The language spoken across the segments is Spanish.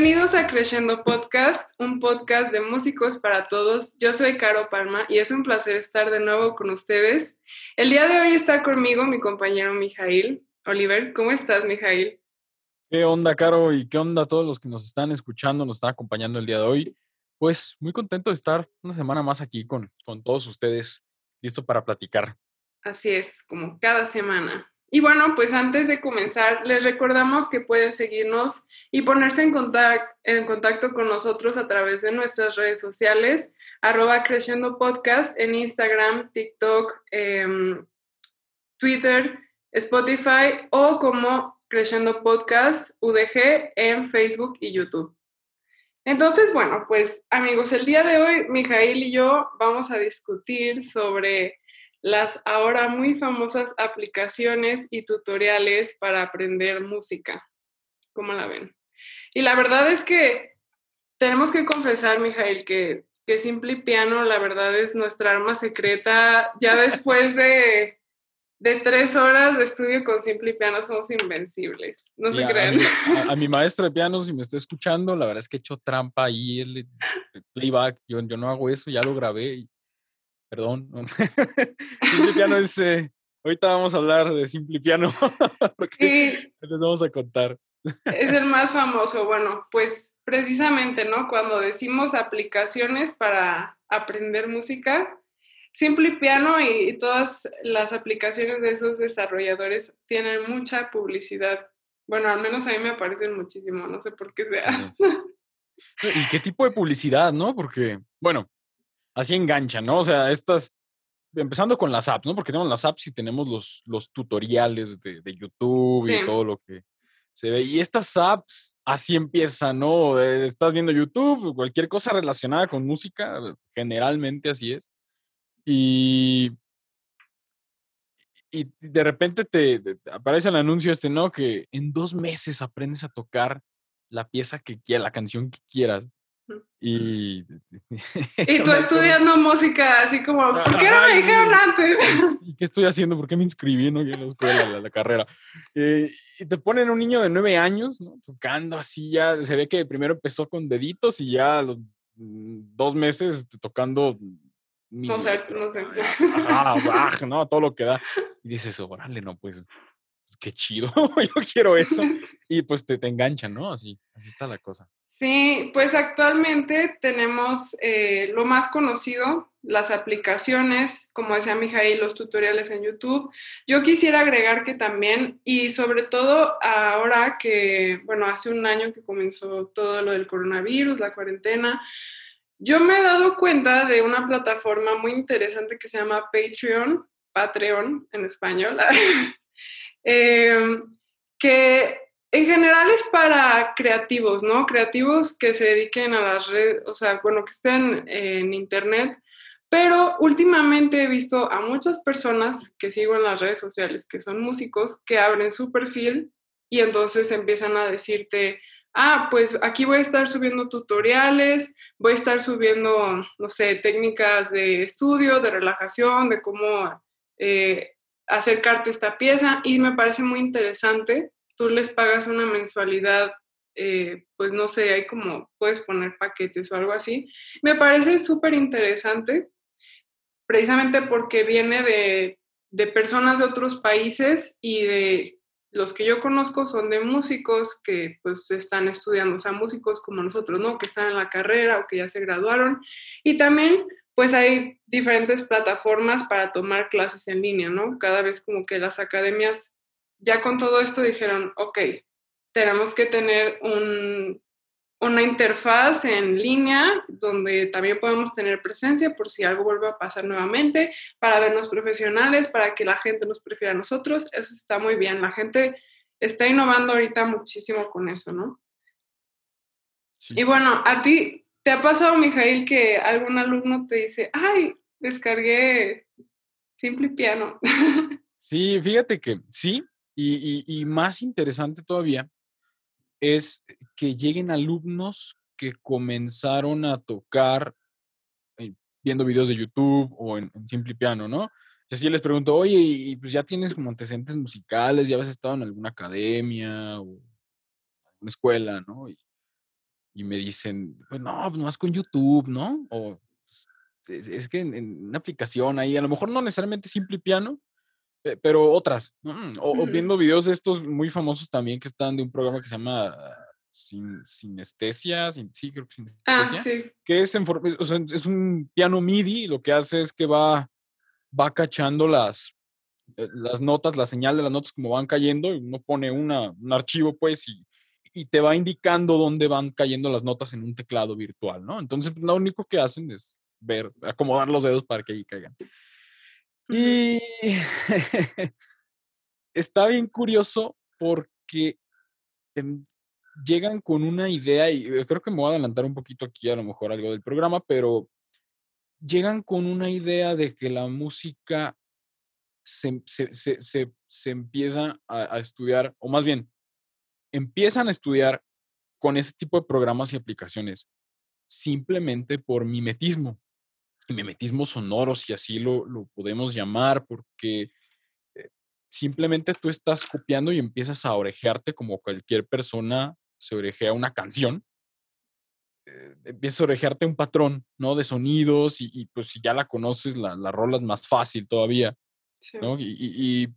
Bienvenidos a Crescendo Podcast, un podcast de músicos para todos. Yo soy Caro Palma y es un placer estar de nuevo con ustedes. El día de hoy está conmigo mi compañero Mijail. Oliver, ¿cómo estás, Mijail? ¿Qué onda, Caro? ¿Y qué onda a todos los que nos están escuchando, nos están acompañando el día de hoy? Pues muy contento de estar una semana más aquí con, con todos ustedes, listo para platicar. Así es, como cada semana. Y bueno, pues antes de comenzar, les recordamos que pueden seguirnos y ponerse en contacto, en contacto con nosotros a través de nuestras redes sociales, arroba Creciendo Podcast en Instagram, TikTok, em, Twitter, Spotify o como Creciendo Podcast UDG en Facebook y YouTube. Entonces, bueno, pues amigos, el día de hoy Mijail y yo vamos a discutir sobre las ahora muy famosas aplicaciones y tutoriales para aprender música. ¿Cómo la ven? Y la verdad es que tenemos que confesar, Mijail, que, que Simple Piano, la verdad, es nuestra arma secreta. Ya después de, de tres horas de estudio con Simple Piano somos invencibles. No se crean. A mi, maestra de piano, si me está escuchando, la verdad es que he hecho trampa ahí, el, playback. Yo, yo no hago eso, ya lo grabé. Perdón. Simple Piano es. Eh, ahorita vamos a hablar de Simple Piano. porque les vamos a contar. Es el más famoso. Bueno, pues precisamente, ¿no? Cuando decimos aplicaciones para aprender música, Simple Piano y, todas las aplicaciones de esos desarrolladores tienen mucha publicidad. Bueno, al menos a mí me aparecen muchísimo, no sé por qué sea. ¿Y qué tipo de publicidad, no? Porque, bueno, así engancha, ¿no? O sea, estas, empezando con las apps, ¿no? Porque tenemos las apps y tenemos los, los tutoriales de, YouTube y todo lo que se ve. Y estas apps así empiezan, ¿no? Estás viendo YouTube, cualquier cosa relacionada con música, generalmente así es. Y, y de repente te, aparece el anuncio este, ¿no? Que en dos meses aprendes a tocar la pieza que quieras, la canción que quieras. Y, y tú estudiando música, así como, ¿por qué no me dijeron antes? ¿Y qué estoy haciendo? ¿Por qué me inscribí ¿no? en la escuela, la, carrera? Eh, y te ponen un niño de nueve años, ¿no? Tocando así ya, se ve que primero empezó con deditos y ya a los mm, dos meses tocando... No sé, no sé. Ajá, no, todo lo que da. Y dices, órale, no, pues pues, qué chido, yo quiero eso. Y pues te, te enganchan, ¿no? Así, así está la cosa. Sí, pues actualmente tenemos eh, lo más conocido, las aplicaciones, como decía Mijail, los tutoriales en YouTube. Yo quisiera agregar que también, y sobre todo ahora que, bueno, hace un año que comenzó todo lo del coronavirus, la cuarentena, yo me he dado cuenta de una plataforma muy interesante que se llama Patreon, Patreon en español, Em, que en general es para creativos, ¿no? Creativos que se dediquen a las redes, o sea, bueno, que estén en internet, pero últimamente he visto a muchas personas que sigo en las redes sociales, que son músicos, que abren su perfil y entonces empiezan a decirte, ah, pues aquí voy a estar subiendo tutoriales, voy a estar subiendo, no sé, técnicas de estudio, de relajación, de cómo eh, acercarte a esta pieza y me parece muy interesante. Tú les pagas una mensualidad, eh, pues no sé, hay como puedes poner paquetes o algo así. Me parece súper interesante, precisamente porque viene de, de personas de otros países y de los que yo conozco son de músicos que pues están estudiando, o sea, músicos como nosotros, ¿no? Que están en la carrera o que ya se graduaron. Y también pues hay diferentes plataformas para tomar clases en línea, ¿no? Cada vez como que las academias ya con todo esto dijeron, ok, tenemos que tener una interfaz en línea donde también podemos tener presencia por si algo vuelve a pasar nuevamente, para vernos profesionales, para que la gente nos prefiera a nosotros. Eso está muy bien. La gente está innovando ahorita muchísimo con eso, ¿no? Y bueno, a ti, ¿Te ha pasado, Mijail, que algún alumno te dice, ay, descargué Simple Piano? Sí, fíjate que sí, y, más interesante todavía es que lleguen alumnos que comenzaron a tocar eh, viendo videos de YouTube o en, Simple Piano, ¿no? Así les pregunto, oye, y pues ya tienes como antecedentes musicales, ya habías estado en alguna academia o alguna escuela, ¿no? y me dicen, pues no, pues más con YouTube, ¿no? O pues, es, que en, una aplicación ahí, a lo mejor no necesariamente Simple Piano, pero otras, o, viendo videos estos muy famosos también que están de un programa que se llama sin, sinestesia, sí, creo que ah, sinestesia, sí. que es, o sea, es un piano MIDI, lo que hace es que va, va cachando las, eh, las notas, la señal de las notas como van cayendo, y uno pone una, un archivo, pues, y, y te va indicando dónde van cayendo las notas en un teclado virtual, ¿no? Entonces, lo único que hacen es ver, acomodar los dedos para que ahí caigan. Y está bien curioso porque em, llegan con una idea, y eh, creo que me voy a adelantar un poquito aquí a lo mejor algo del programa, pero llegan con una idea de que la música se, empieza a, estudiar, o más bien, empiezan a estudiar con ese tipo de programas y aplicaciones simplemente por mimetismo mimetismo sonoro, si así lo, lo podemos llamar, porque eh, simplemente tú estás copiando y empiezas a orejearte como cualquier persona se orejea una canción. Eh, empiezas a orejearte un patrón, ¿no? De sonidos y, pues si ya la conoces, la, la rola es más fácil todavía, ¿no? Y, y, y,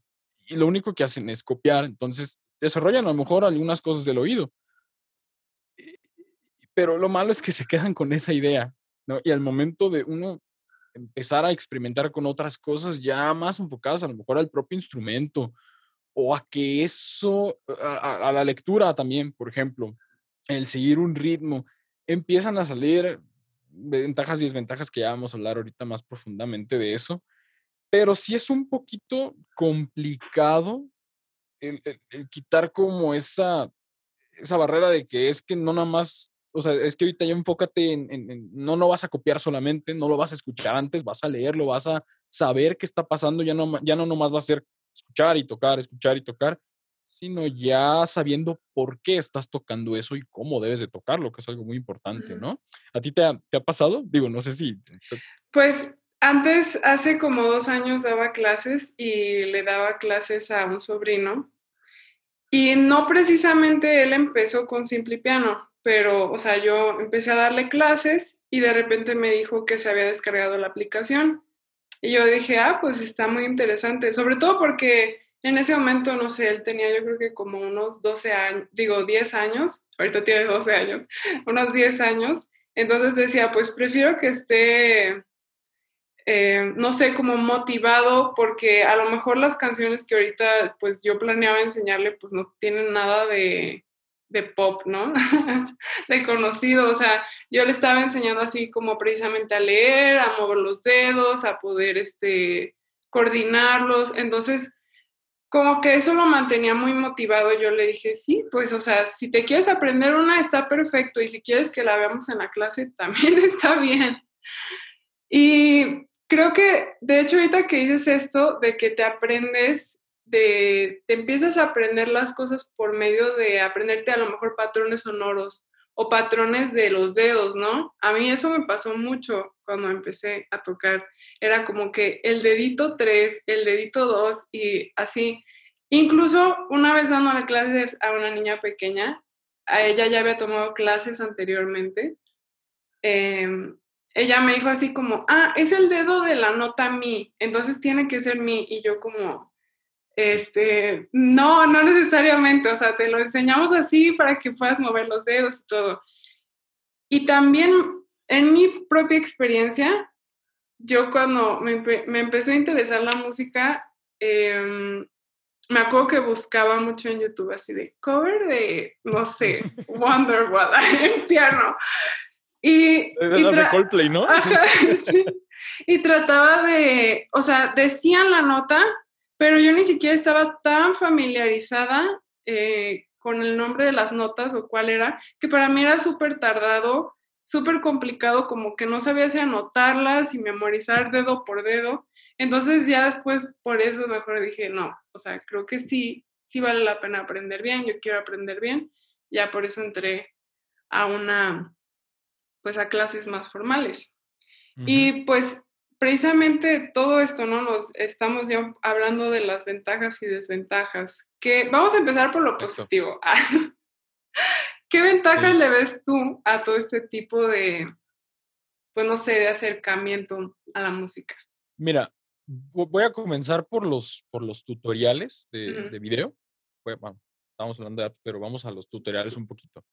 lo único que hacen es copiar, entonces desarrollan a lo mejor algunas cosas del oído. Pero lo malo es que se quedan con esa idea, ¿no? Y al momento de uno empezar a experimentar con otras cosas ya más enfocadas a lo mejor al propio instrumento o a que eso, a, la lectura también, por ejemplo, el seguir un ritmo, empiezan a salir ventajas y desventajas que ya vamos a hablar ahorita más profundamente de eso, pero sí es un poquito complicado el, el quitar como esa, esa barrera de que es que no nada más o sea, es que ahorita ya enfócate en, no, no vas a copiar solamente, no lo vas a escuchar antes, vas a leerlo, vas a saber qué está pasando, ya no, ya no nomás va a ser escuchar y tocar, escuchar y tocar, sino ya sabiendo por qué estás tocando eso y cómo debes de tocarlo, que es algo muy importante, ¿no? ¿A ti te ha, te ha pasado? Digo, no sé si... Pues antes, hace como dos años daba clases y le daba clases a un sobrino. Y no precisamente él empezó con Simple Piano, pero, o sea, yo empecé a darle clases y de repente me dijo que se había descargado la aplicación. Y yo dije, ah, pues está muy interesante, sobre todo porque en ese momento, no sé, él tenía yo creo que como unos 12 años, digo 10 años, ahorita tiene 12 años, unos 10 años. Entonces decía, pues prefiero que esté, eh, no sé, como motivado, porque a lo mejor las canciones que ahorita pues yo planeaba enseñarle, pues no tienen nada de, de pop, ¿no? de conocido, o sea, yo le estaba enseñando así como precisamente a leer, a mover los dedos, a poder este, coordinarlos, entonces como que eso lo mantenía muy motivado, yo le dije, sí, pues, o sea, si te quieres aprender una, está perfecto, y si quieres que la veamos en la clase, también está bien. Y creo que, de hecho, ahorita que dices esto, de que te aprendes te empiezas a aprender las cosas por medio de aprenderte a lo mejor patrones sonoros o patrones de los dedos, ¿no? A mí eso me pasó mucho cuando empecé a tocar. Era como que el dedito 3, el dedito 2 y así. Incluso una vez dándole clases a una niña pequeña, a ella ya había tomado clases anteriormente, em, ella me dijo así como, ah, es el dedo de la nota mi, entonces tiene que ser mi. Y yo como, este, no, no necesariamente, o sea, te lo enseñamos así para que puedas mover los dedos y todo. Y también en mi propia experiencia, yo cuando me, me empezó a interesar la música, em, me acuerdo que buscaba mucho en YouTube así de cover de, no sé, Wonderwall en piano. Y, y de Coldplay, ¿no? Y trataba de, o sea, decían la nota, pero yo ni siquiera estaba tan familiarizada eh, con el nombre de las notas o cuál era, que para mí era súper tardado, súper complicado, como que no sabía si anotarlas y memorizar dedo por dedo. Entonces ya después por eso mejor dije, no, o sea, creo que sí, sí vale la pena aprender bien, yo quiero aprender bien, ya por eso entré a una, pues a clases más formales. Y pues precisamente todo esto, ¿no? Nos estamos ya hablando de las ventajas y desventajas. Que vamos a empezar por lo positivo. ¿Qué ventajas le ves tú a todo este tipo de, pues no sé, de acercamiento a la música? Mira, voy a comenzar por los, por los tutoriales de, video. Bueno, estamos hablando de apps, pero vamos a los tutoriales un poquito.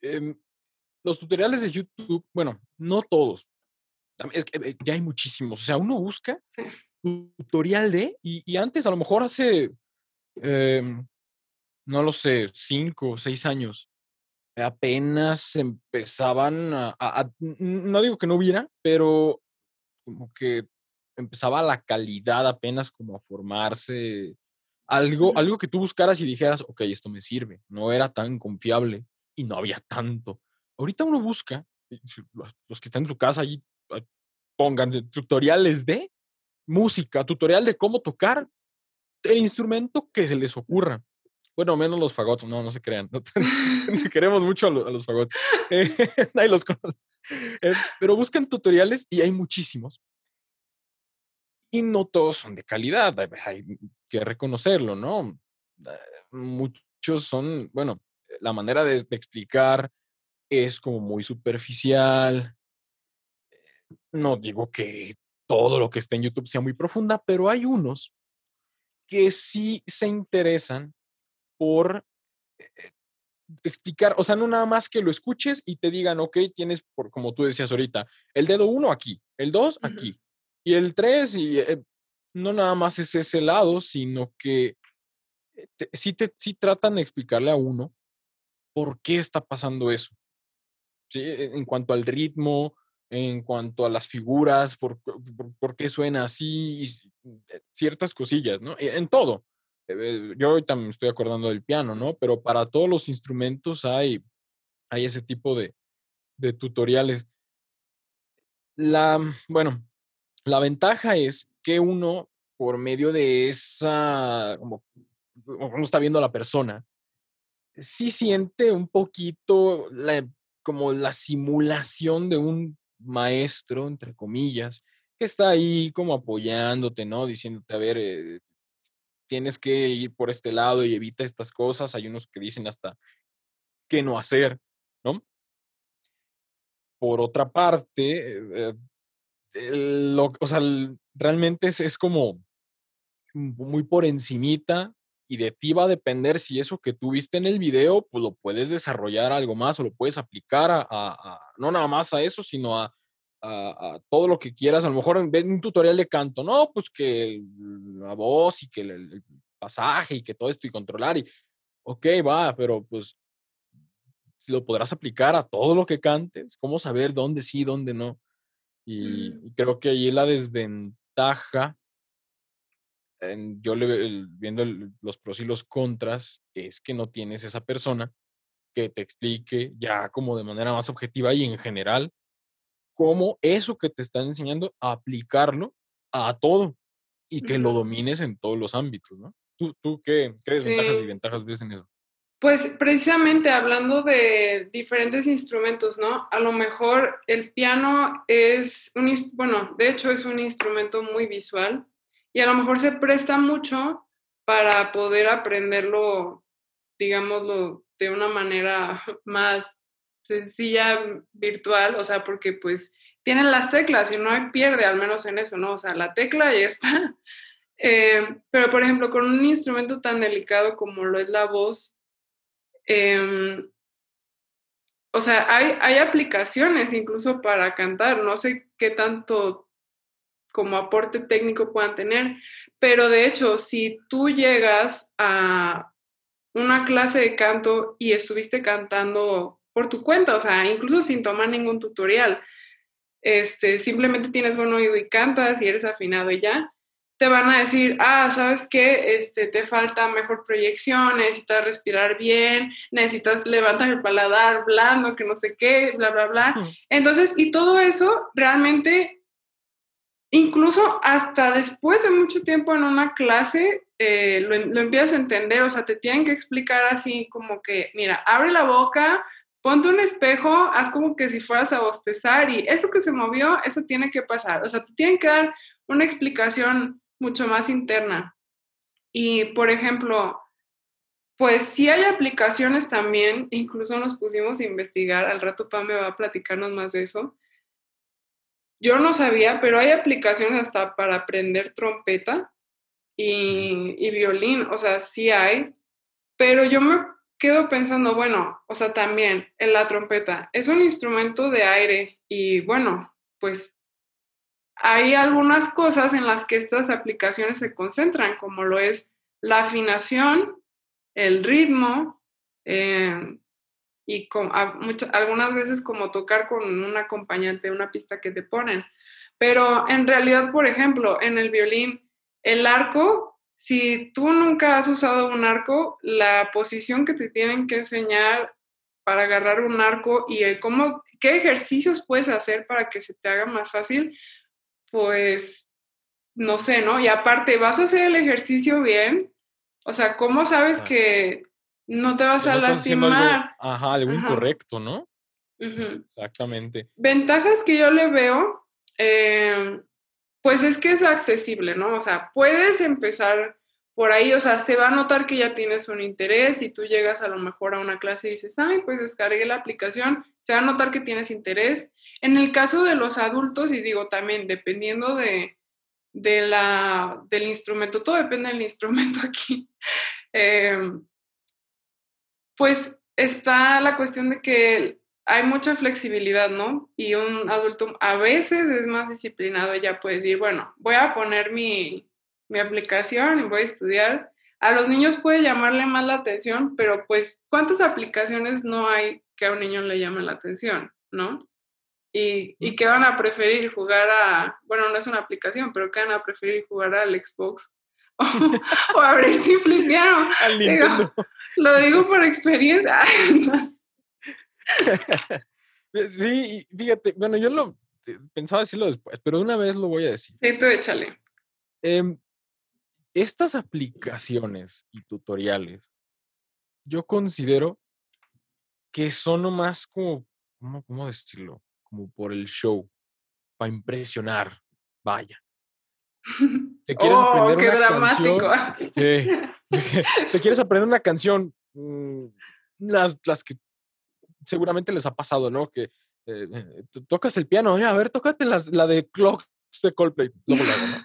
Em, los tutoriales de YouTube, bueno, no todos. Es que eh, ya hay muchísimos. O sea, uno busca tutorial de, y, antes, a lo mejor hace, em, no lo sé, cinco o seis años, apenas empezaban a, no digo que no hubiera, pero como que empezaba la calidad apenas como a formarse. Algo, algo que tú buscaras y dijeras, ok, esto me sirve. No era tan confiable y no había tanto. Ahorita uno busca, los que están en su casa allí, pongan tutoriales de música, tutorial de cómo tocar el instrumento que se les ocurra. Bueno, menos los fagots, no, no se crean. queremos mucho a los, fagots. nadie los conoce. Eh, pero buscan tutoriales y hay muchísimos. Y no todos son de calidad, hay que reconocerlo, ¿no? Eh, muchos son, bueno, la manera de, explicar es como muy superficial. No digo que todo lo que está en YouTube sea muy profunda, pero hay unos que sí se interesan por eh, explicar, o sea, no nada más que lo escuches y te digan, ok, tienes, por, como tú decías ahorita, el dedo uno aquí, el dos aquí, y el tres, y eh, no nada más es ese lado, sino que eh, sí, te, sí tratan de explicarle a uno por qué está pasando eso. ¿Sí? E, en cuanto al ritmo, en cuanto a las figuras, por, por, qué suena así, ciertas cosillas, ¿no? E, en todo. Eh, yo ahorita me estoy acordando del piano, ¿no? Pero para todos los instrumentos hay, hay ese tipo de, de tutoriales. La, bueno, la ventaja es que uno, por medio de esa, como uno está viendo a la persona, sí siente un poquito la, como la simulación de un maestro, entre comillas, que está ahí como apoyándote, ¿no? Diciéndote, a ver, eh, tienes que ir por este lado y evita estas cosas. Hay unos que dicen hasta qué no hacer, ¿no? Por otra parte, eh, lo, o sea, realmente es, es, como muy por encimita y de ti va a depender si eso que tú viste en el video, pues lo puedes desarrollar algo más o lo puedes aplicar a, no nada más a eso, sino a, a, todo lo que quieras. A lo mejor en vez de un tutorial de canto, no, pues que la voz y que el, pasaje y que todo esto y controlar y, ok, va, pero pues si lo podrás aplicar a todo lo que cantes, cómo saber dónde sí, dónde no. Y, mm. creo que ahí la desventaja, yo le, viendo los pros y los contras, es que no tienes esa persona que te explique ya como de manera más objetiva y en general cómo eso que te están enseñando, aplicarlo a todo y que lo domines en todos los ámbitos, ¿no? ¿Tú, tú qué, crees desventajas y ventajas ves en eso? Pues precisamente hablando de diferentes instrumentos, ¿no? A lo mejor el piano es un, bueno, de hecho es un instrumento muy visual y a lo mejor se presta mucho para poder aprenderlo, digámoslo, de una manera más sencilla, virtual, o sea, porque pues tienen las teclas y no pierde, al menos en eso, ¿no? O sea, la tecla y está. Eh, pero, por ejemplo, con un instrumento tan delicado como lo es la voz, em, o sea, hay, hay aplicaciones incluso para cantar, no sé qué tanto como aporte técnico puedan tener, pero de hecho, si tú llegas a una clase de canto y estuviste cantando por tu cuenta, o sea, incluso sin tomar ningún tutorial. Este, simplemente tienes buen oído y cantas y eres afinado y ya, te van a decir, ah, ¿sabes qué? Este, te falta mejor proyección, necesitas respirar bien, necesitas levantar el paladar blando, que no sé qué, bla, bla, bla. Entonces, y todo eso realmente, incluso hasta después de mucho tiempo en una clase, eh, lo, lo, empiezas a entender, o sea, te tienen que explicar así como que, mira, abre la boca, ponte un espejo, haz como que si fueras a bostezar y eso que se movió, eso tiene que pasar. O sea, te tienen que dar una explicación mucho más interna. Y, por ejemplo, pues sí hay aplicaciones también, incluso nos pusimos a investigar, al rato Pam me va a platicarnos más de eso. Yo no sabía, pero hay aplicaciones hasta para aprender trompeta y, y violín, o sea, sí hay, pero yo me quedo pensando, bueno, o sea, también en la trompeta es un instrumento de aire y bueno, pues hay algunas cosas en las que estas aplicaciones se concentran, como lo es la afinación, el ritmo eh, y con, algunas veces como tocar con un acompañante, una pista que te ponen. Pero en realidad, por ejemplo, en el violín, el arco, si tú nunca has usado un arco, la posición que te tienen que enseñar para agarrar un arco y el cómo, qué ejercicios puedes hacer para que se te haga más fácil, pues no sé, ¿no? Y aparte, vas a hacer el ejercicio bien, o sea, ¿cómo sabes que no te vas a lastimar? ajá, algo incorrecto, ¿no? Exactamente. Ventajas que yo le veo, em, pues es que es accesible, ¿no? O sea, puedes empezar por ahí, o sea, se va a notar que ya tienes un interés y tú llegas a lo mejor a una clase y dices, ay, pues descargué la aplicación, se va a notar que tienes interés. En el caso de los adultos, y digo también, dependiendo de, de la, del instrumento, todo depende del instrumento aquí, em, pues está la cuestión de que hay mucha flexibilidad, ¿no? Y un adulto a veces es más disciplinado, ya puede decir, bueno, voy a poner mi, mi aplicación y voy a estudiar. A los niños puede llamarle más la atención, pero pues, ¿cuántas aplicaciones no hay que a un niño le llame la atención, ¿no? y, y que van a preferir jugar a, bueno, no es una aplicación, pero que van a preferir jugar al Xbox o, abrir Simple Piano. Al lo digo por experiencia. sí, fíjate, bueno, yo lo eh, pensaba decirlo después, pero una vez lo voy a decir. Sí, tú échale. Em, estas aplicaciones y tutoriales, yo considero que son nomás como, ¿cómo, cómo decirlo? como por el show, para impresionar, vaya. ¿Te quieres oh, aprender qué una dramático. canción? ¿Te quieres aprender una canción? Mm, las, las que seguramente les ha pasado, ¿no? Que eh, eh, tocas el piano, a ver, tócate la, la de Clocks de Coldplay. Luego, luego, ¿no?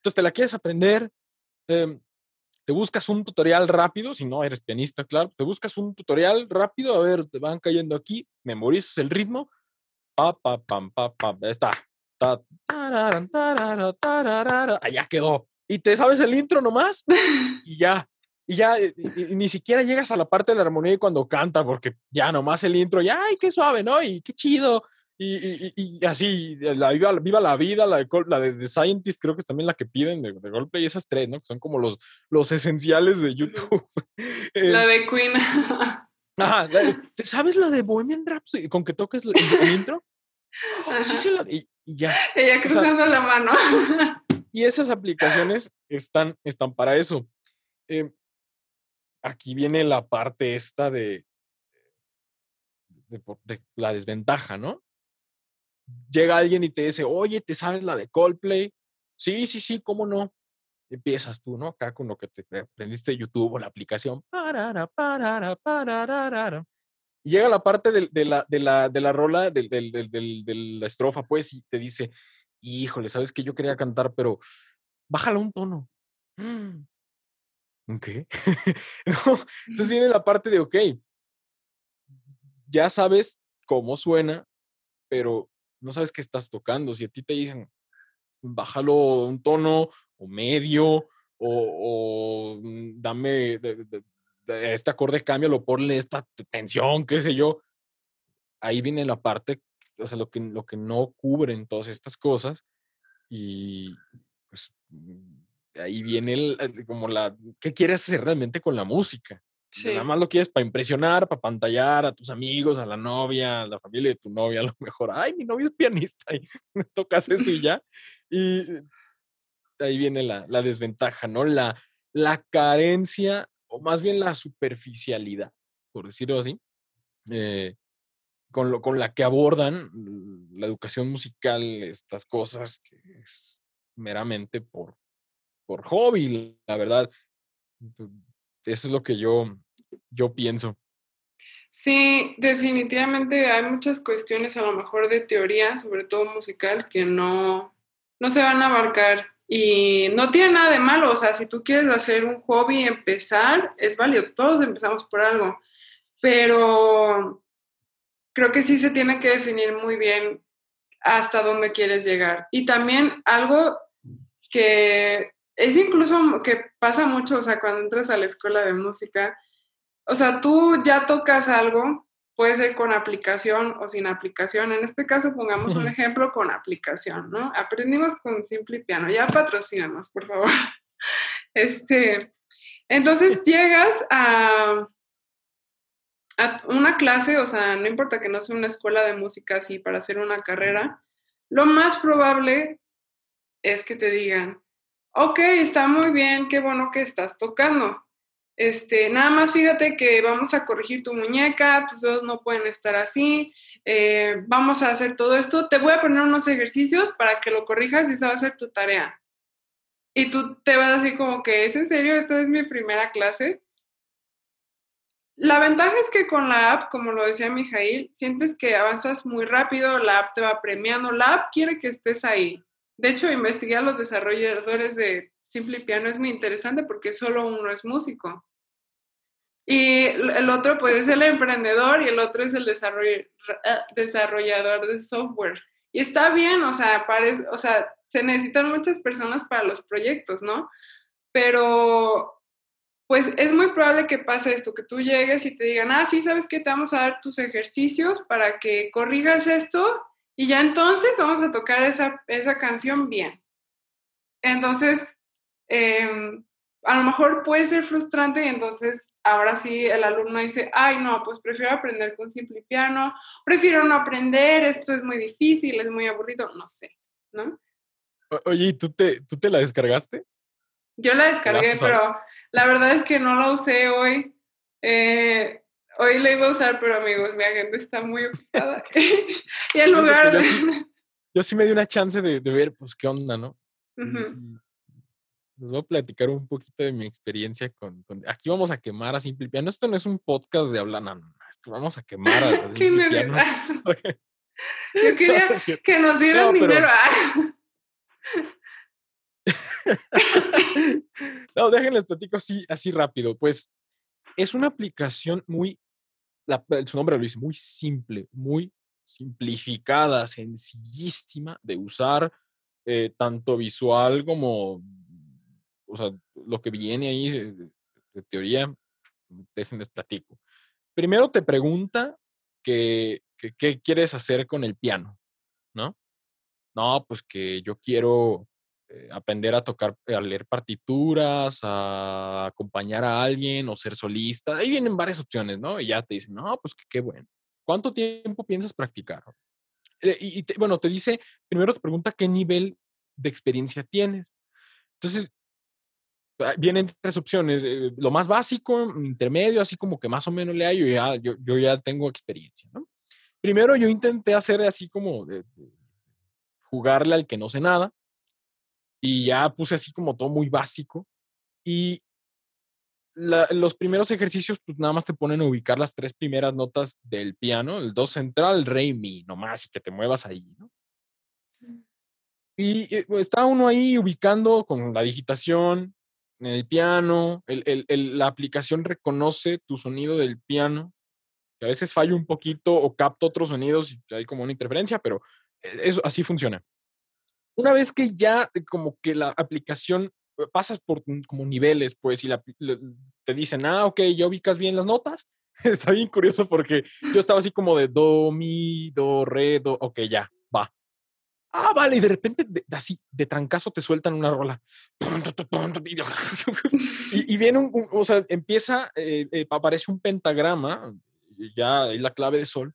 Entonces te la quieres aprender, em, te buscas un tutorial rápido, si no eres pianista, claro, te buscas un tutorial rápido, a ver, te van cayendo aquí, memorizas el ritmo pa, pa, pam, pa, pam, está. Allá quedó. Y te sabes el intro nomás y ya. Y ya ni siquiera llegas a la parte de la armonía y cuando canta, porque ya nomás el intro, ya, ay, qué suave, ¿no? Y qué chido. Y, y, así, la viva, viva, la vida, la de, la de The Scientist, creo que es también la que piden de, de golpe, y esas tres, ¿no? Que son como los, los esenciales de YouTube. La de Queen. Ajá, ¿sabes la de Bohemian Rhapsody? Con que toques el, intro. Sí, sí, y, ya. Ella cruzando la mano. Y esas aplicaciones están, están para eso. Em, aquí viene la parte esta de, de, de, la desventaja, ¿no? Llega alguien y te dice, oye, ¿te sabes la de Coldplay? Sí, sí, sí, ¿cómo no? empiezas tú, ¿no? Acá con lo que te aprendiste de YouTube o la aplicación. Y llega la parte de, de, la, de, la, de la rola, de, la estrofa, pues, y te dice, híjole, sabes que yo quería cantar, pero bájala un tono. ¿Qué? ¿No? Entonces viene la parte de, ok, ya sabes cómo suena, pero no sabes qué estás tocando. Si a ti te dicen, bájalo un tono o medio o, mm, dame este acorde, cámbialo, ponle esta tensión, qué sé yo. Ahí viene la parte, o sea, lo que, lo que no cubren todas estas cosas y pues mm, ahí viene el, como la, ¿qué quieres hacer realmente con la música? Nada más lo quieres para impresionar, para pantallar a tus amigos, a la novia, a la familia de tu novia, a lo mejor. Ay, mi novio es pianista y me tocas eso y ya. Y ahí viene la, la desventaja, ¿no? La, la carencia, o más bien la superficialidad, por decirlo así, eh, con, lo, con la que abordan la educación musical, estas cosas, que es meramente por, por hobby, la verdad Eso es lo que yo, yo pienso. Sí, definitivamente hay muchas cuestiones a lo mejor de teoría, sobre todo musical, que no, no se van a abarcar y no tiene nada de malo, o sea, si tú quieres hacer un hobby, empezar, es válido, todos empezamos por algo, pero creo que sí se tiene que definir muy bien hasta dónde quieres llegar. Y también algo que es incluso que pasa mucho, o sea, cuando entras a la escuela de música, o sea, tú ya tocas algo, puede ser con aplicación o sin aplicación. En este caso, pongamos un ejemplo con aplicación, ¿no? Aprendimos con Simple Piano, ya patrocínanos, por favor. Este, entonces llegas a, a una clase, o sea, no importa que no sea una escuela de música así para hacer una carrera, lo más probable es que te digan, ok, está muy bien, qué bueno que estás tocando, este, nada más fíjate que vamos a corregir tu muñeca, tus dedos no pueden estar así, eh, vamos a hacer todo esto, te voy a poner unos ejercicios para que lo corrijas y esa va a ser tu tarea. Y tú te vas así como que, ¿es en serio? Esta es mi primera clase. La ventaja es que con la app, como lo decía Mijail, sientes que avanzas muy rápido, la app te va premiando, la app quiere que estés ahí. De hecho, investigué a los desarrolladores de Simple Piano, es muy interesante porque solo uno es músico. Y el otro pues es el emprendedor y el otro es el eh, desarrollador de software. Y está bien, o sea, parece, o sea, se necesitan muchas personas para los proyectos, ¿no? Pero pues es muy probable que pase esto, que tú llegues y te digan, ah, sí, sabes que te vamos a dar tus ejercicios para que corrijas esto y ya entonces vamos a tocar esa, esa canción bien. Entonces, eh, a lo mejor puede ser frustrante y entonces ahora sí el alumno dice, ay no, pues prefiero aprender con simple piano, prefiero no aprender, esto es muy difícil, es muy aburrido, no sé, ¿no? oye, ¿y tú te, tú te la descargaste? Yo la descargué, pero la verdad es que no la usé hoy. Eh, hoy la iba a usar, pero amigos, mi agenda está muy ocupada. y en lugar de... Yo sí, me di una chance de, ver, pues, qué onda, ¿no? Les voy a platicar un poquito de mi experiencia con, aquí vamos a quemar a Simple Piano. Esto no es un podcast de hablar, no, no, esto vamos a quemar a, Simple Piano. Yo quería que nos dieran dinero. No, déjenles platico así, así rápido. Pues es una aplicación muy, su nombre lo dice, muy simple, muy simplificada, sencillísima de usar, eh, tanto visual como o sea, lo que viene ahí de, teoría, déjenles platico. Primero te pregunta qué quieres hacer con el piano, ¿no? No, pues que yo quiero eh, aprender a tocar, a leer partituras, a acompañar a alguien o ser solista. Ahí vienen varias opciones, ¿no? Y ya te dicen, no, pues que qué bueno. ¿Cuánto tiempo piensas practicar? Eh, y, bueno, te dice, primero te pregunta qué nivel de experiencia tienes. Entonces, vienen tres opciones, eh, lo más básico, intermedio, así como que más o menos le hallo, ya, yo, yo ya tengo experiencia, ¿no? Primero yo intenté hacer así como de, jugarle al que no sé nada y ya puse así como todo muy básico y los primeros ejercicios pues nada más te ponen a ubicar las tres primeras notas del piano, el do central, re, mi, nomás y que te muevas ahí, ¿no? Mm. Y eh, está uno ahí ubicando con la digitación, en el piano, la aplicación reconoce tu sonido del piano, a veces falla un poquito o capta otros sonidos y hay como una interferencia, pero e, eso así funciona. Una vez que ya eh, como que la aplicación eh, pasas por como niveles, pues, y te dicen, ah, ok, ya ubicas bien las notas. Está bien curioso porque yo estaba así como de do, mi, do, re, do, ok, ya, va ah, vale, y de repente, así, de trancazo te sueltan una rola. y, viene un, o sea, empieza, eh, eh, aparece un pentagrama, ya la clave de sol,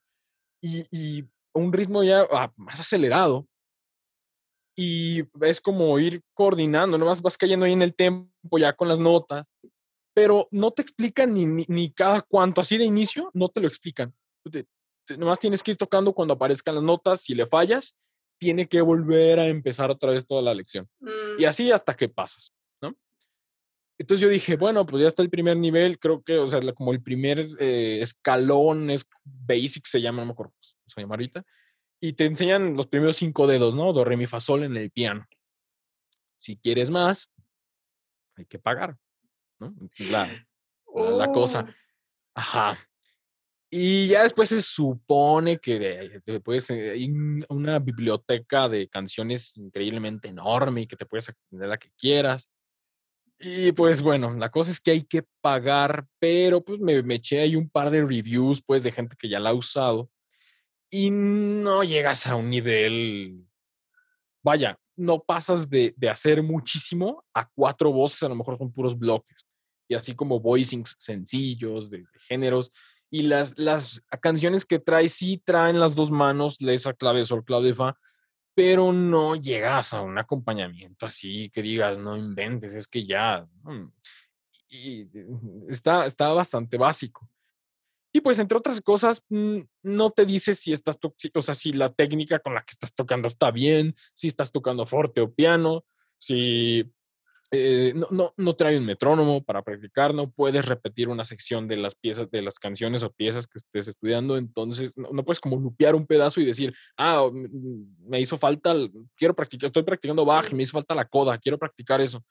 y, un ritmo ya ah, más acelerado. Y es como ir coordinando, nomás vas cayendo ahí en el tempo ya con las notas, pero no te explican ni, ni, cada cuánto, así de inicio, no te lo explican. nomás tienes que ir tocando cuando aparezcan las notas, si le fallas, tiene que volver a empezar otra vez toda la lección. Y mm. así hasta que pasas, ¿no? Entonces yo dije, bueno, pues ya está el primer nivel, creo que, o sea, como el primer eh, escalón es basic, se llama, no me acuerdo se llama ahorita, y te enseñan los primeros cinco dedos, ¿no? Do, re, mi, fa, sol en el piano. Si quieres más, hay que pagar, ¿no? La, la, la cosa. Oh. Ajá. Y ya después se supone que te puedes, eh, hay un- una biblioteca de canciones increíblemente enorme y que te puedes aprender la que quieras. Y pues bueno, la cosa es que hay que pagar, pero pues me, me eché ahí un par de reviews pues de gente que ya la ha usado y no llegas a un nivel, vaya, no pasas de, de hacer muchísimo a cuatro voces, a lo mejor son puros bloques y así como voicings sencillos de, de géneros. Y las, las canciones que trae, sí traen las dos manos, esa clave sol, clave fa, pero no llegas a un acompañamiento así que digas, no inventes, es que ya. Y mm, está, está bastante básico. Y pues, entre otras cosas, mm, no te dice si estás, o sea, si la técnica con la que estás tocando está bien, si estás tocando forte o piano, si eh, no, no, no trae un metrónomo para practicar, no puedes repetir una sección de las piezas, de las canciones o piezas que estés estudiando, entonces no, no puedes como lupear un pedazo y decir, ah, mm, me hizo falta, el- quiero practicar, estoy practicando bajo y me hizo falta la coda, quiero practicar eso.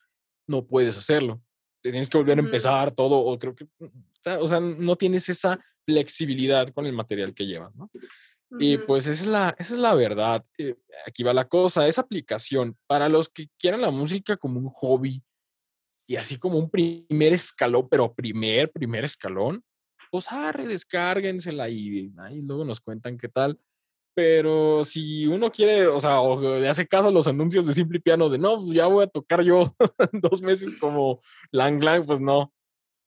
No puedes hacerlo. Tienes que volver a empezar todo, o creo que, o sea, no tienes esa flexibilidad con el material que llevas, ¿no? Y Ujú. pues esa es la, esa es la verdad. Eh, aquí va la cosa, esa aplicación para los que quieran la música como un hobby y así como un primer escalón, pero primer, primer escalón, pues arre, descárguensela y ahí luego nos cuentan qué tal. Pero si uno quiere, o sea, o le hace caso a los anuncios de Simple Piano de no, pues ya voy a tocar yo dos meses como Lang Lang, pues no.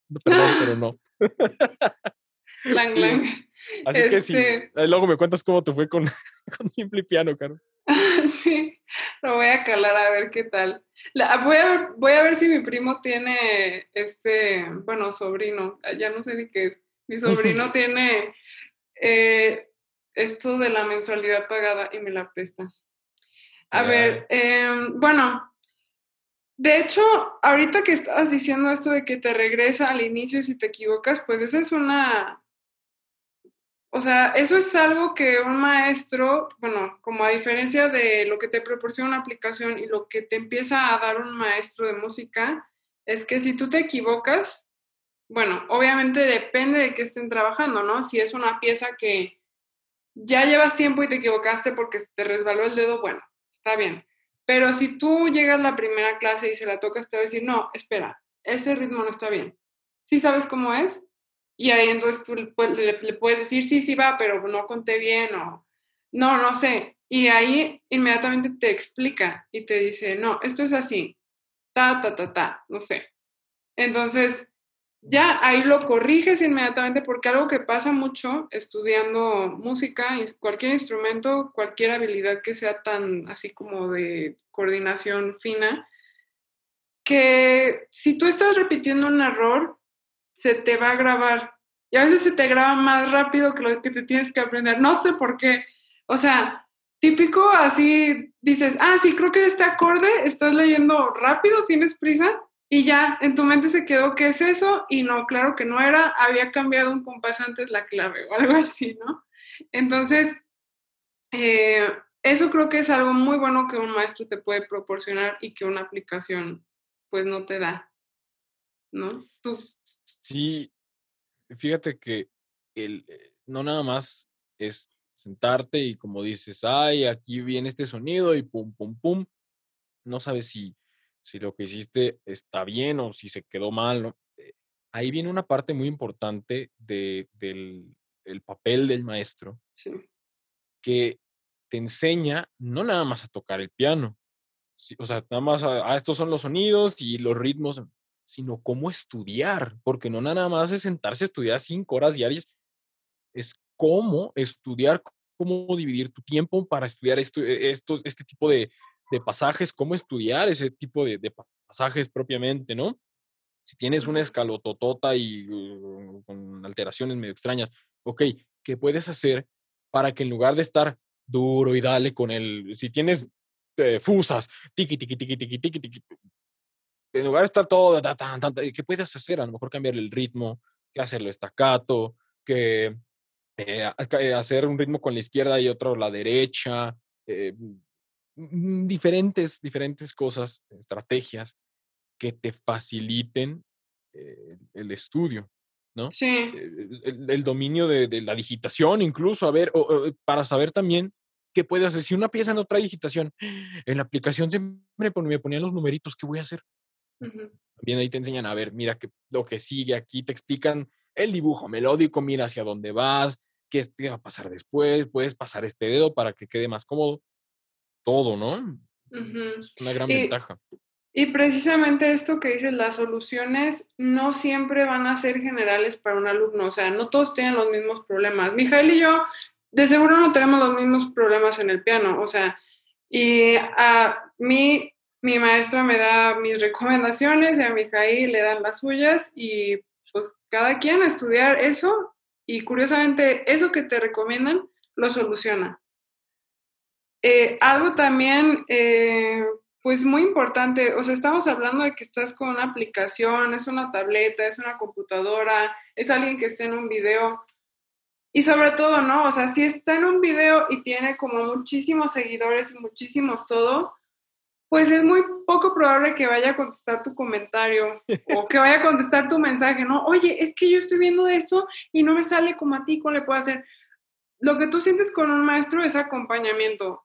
No, Perdón, pero no. Lang, lang. Así que sí, Este- luego me cuentas cómo te fue con, con Simple Piano, Caro. Sí, lo voy a calar a ver qué tal. La- voy, a ver, voy a ver si mi primo tiene este, bueno, sobrino, ah, ya no sé ni qué es. Mi sobrino tiene eh, esto de la mensualidad pagada y me la presta. A ver, em, bueno, de hecho, ahorita que estabas diciendo esto de que te regresa al inicio si te equivocas, pues esa es una, o sea, eso es algo que un maestro, bueno, como a diferencia de lo que te proporciona una aplicación y lo que te empieza a dar un maestro de música, es que si tú te equivocas, bueno, obviamente depende de qué estén trabajando, ¿no? Si es una pieza que ya llevas tiempo y te equivocaste porque te resbaló el dedo, bueno, está bien. Pero si tú llegas a la primera clase y se la tocas, te va a decir, no, espera, ese ritmo no está bien. ¿Sí sabes cómo es? Y ahí entonces tú le, pu- le- le puedes decir, sí, sí va, pero no conté bien o no, no sé. Y ahí inmediatamente te explica y te dice, no, esto es así, ta, ta, ta, ta, no sé. Entonces, ya ahí lo corriges inmediatamente porque algo que pasa mucho estudiando música, cualquier instrumento, cualquier habilidad que sea tan así como de coordinación fina, que si tú estás repitiendo un error, se te va a grabar. Y a veces se te graba más rápido que lo que te tienes que aprender. No sé por qué. O sea, típico así dices, ah, sí, creo que este acorde estás leyendo rápido, tienes prisa, y ya en tu mente se quedó qué es eso, y no, claro que no era, había cambiado un compás antes la clave o algo así, ¿no? Entonces, eh, eso creo que es algo muy bueno que un maestro te puede proporcionar y que una aplicación pues no te da, ¿no? Tú, Sí, fíjate que el, eh, no nada más es sentarte y como dices, ay, aquí viene este sonido y pum, pum, pum. No sabes si, si lo que hiciste está bien o si se quedó mal, ¿no? Eh, Ahí viene una parte muy importante de, del el papel del maestro sí. que te enseña no nada más a tocar el piano, sí, o sea, nada más, a, ah, estos son los sonidos y los ritmos, sino cómo estudiar, porque no nada más es sentarse a estudiar cinco horas diarias, es cómo estudiar, cómo dividir tu tiempo para estudiar esto, esto, este tipo de, de pasajes, cómo estudiar ese tipo de, de pasajes propiamente, ¿no? Si tienes una escalototota y uh, con alteraciones medio extrañas, ok, ¿qué puedes hacer para que en lugar de estar duro y dale con el, si tienes eh, fusas, tiqui, tiqui, tiqui, tiqui, tiqui, tiqui, en lugar de estar todo, ¿qué puedes hacer? A lo mejor cambiar el ritmo, que hacerlo estacato, que eh, eh, hacer un ritmo con la izquierda y otro la derecha, eh, diferentes, diferentes cosas, estrategias que te faciliten el estudio, ¿no? Sí. El, dominio de, la digitación, incluso, a ver, para saber también qué puedes hacer. Si una pieza no trae digitación, en la aplicación siempre me ponían los numeritos, ¿qué voy a hacer? También ahí te enseñan a ver, mira que, lo que sigue aquí, te explican el dibujo melódico, mira hacia dónde vas, qué va a pasar después, puedes pasar este dedo para que quede más cómodo. Todo, ¿no? Es una gran ventaja. Y precisamente esto que dices, las soluciones no siempre van a ser generales para un alumno, o sea, no todos tienen los mismos problemas. Mijael y yo, de seguro no tenemos los mismos problemas en el piano, o sea, y a mí mi maestra me da mis recomendaciones y a Mijail le dan las suyas y pues cada quien a estudiar eso y curiosamente eso que te recomiendan lo soluciona. Eh, algo también, eh, pues muy importante, o sea, estamos hablando de que estás con una aplicación, es una tableta, es una computadora, es alguien que está en un video. Y sobre todo, ¿no? O sea, si está en un video y tiene como muchísimos seguidores y muchísimos todo, pues es muy poco probable que vaya a contestar tu comentario o que vaya a contestar tu mensaje, ¿no? Oye, es que yo estoy viendo esto y no me sale como a ti, ¿cómo le puedo hacer? Lo que tú sientes con un maestro es acompañamiento.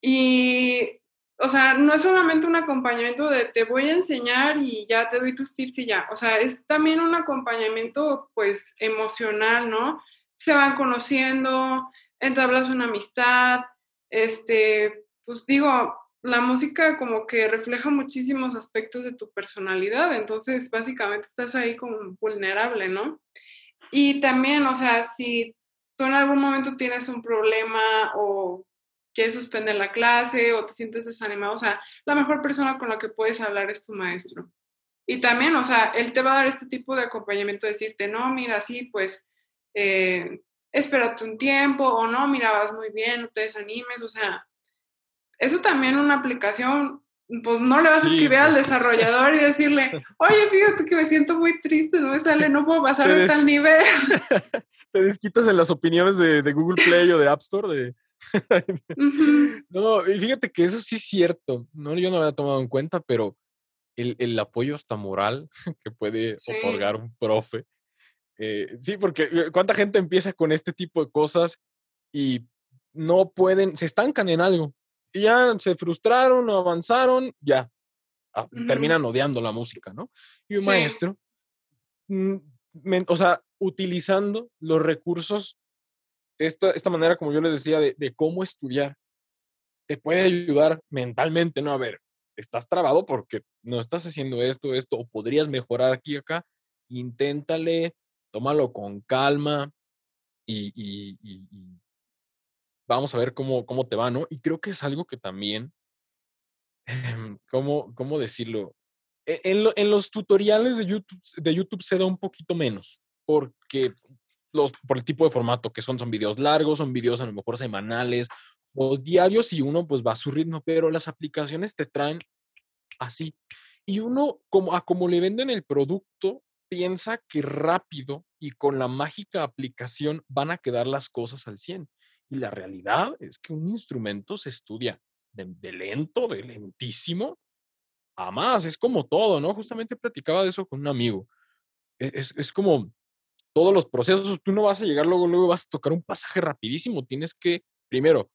Y, o sea, no es solamente un acompañamiento de te voy a enseñar y ya te doy tus tips y ya. O sea, es también un acompañamiento, pues, emocional, ¿no? Se van conociendo, entablas una amistad, este, pues digo, la música como que refleja muchísimos aspectos de tu personalidad, entonces básicamente estás ahí como vulnerable, ¿no? Y también, o sea, si tú en algún momento tienes un problema o quieres suspender la clase o te sientes desanimado, o sea, la mejor persona con la que puedes hablar es tu maestro. Y también, o sea, él te va a dar este tipo de acompañamiento, decirte, no, mira, sí, pues, eh, espérate un tiempo, o no, mira, vas muy bien, no te desanimes, o sea, eso también una aplicación, pues no le vas a escribir al desarrollador y decirle, oye, fíjate que me siento muy triste, no me sale, no puedo pasar de tal nivel. Te desquitas en las opiniones de, Google Play o de App Store de... No, y fíjate que eso sí es cierto, no, yo no lo había tomado en cuenta, pero el, apoyo hasta moral que puede otorgar un profe. Eh, sí, porque eh, cuánta gente empieza con este tipo de cosas y no pueden, se estancan en algo y ya se frustraron o avanzaron, ya, ah, terminan odiando la música, ¿no? Y un maestro, mm, o sea, utilizando los recursos, esta, esta manera, como yo les decía, de, de cómo estudiar, te puede ayudar mentalmente, ¿no? A ver, estás trabado porque no estás haciendo esto, esto, o podrías mejorar aquí, acá, inténtale, tómalo con calma y, y, y, vamos a ver cómo, cómo te va, ¿no? Y creo que es algo que también, em, ¿cómo, cómo decirlo? E, en, los tutoriales de YouTube, de YouTube se da un poquito menos, porque los, por el tipo de formato que son, son videos largos, son videos a lo mejor semanales o diarios y uno pues va a su ritmo, pero las aplicaciones te traen así. Y uno, como, a como le venden el producto, piensa que rápido y con la mágica aplicación van a quedar las cosas al 100. Y la realidad es que un instrumento se estudia de, lento, de lentísimo, a más. Es como todo, ¿no? Justamente platicaba de eso con un amigo. E, es, como todos los procesos, tú no vas a llegar luego, luego vas a tocar un pasaje rapidísimo. Tienes que, primero,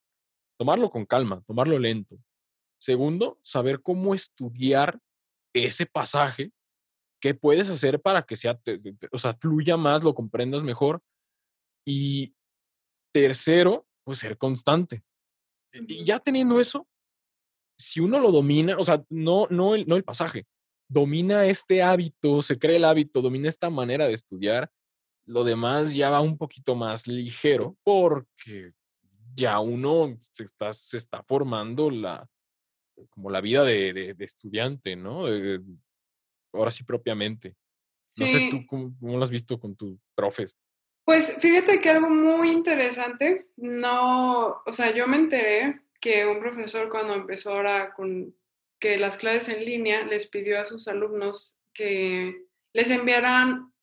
tomarlo con calma, tomarlo lento. Segundo, saber cómo estudiar ese pasaje, qué puedes hacer para que sea, o sea, fluya más, lo comprendas mejor. Y tercero, pues ser constante. Y ya teniendo eso, si uno lo domina, o sea, no, no, el, no el pasaje, domina este hábito, se cree el hábito, domina esta manera de estudiar, lo demás ya va un poquito más ligero porque ya uno se está, se está formando la, como la vida de, estudiante, ¿no? ahora sí propiamente. No sé tú cómo, cómo, lo has visto con tus profes. Pues fíjate que algo muy interesante, no, o sea, yo me enteré que un profesor cuando empezó ahora con, que las clases en línea les pidió a sus alumnos que les enviaran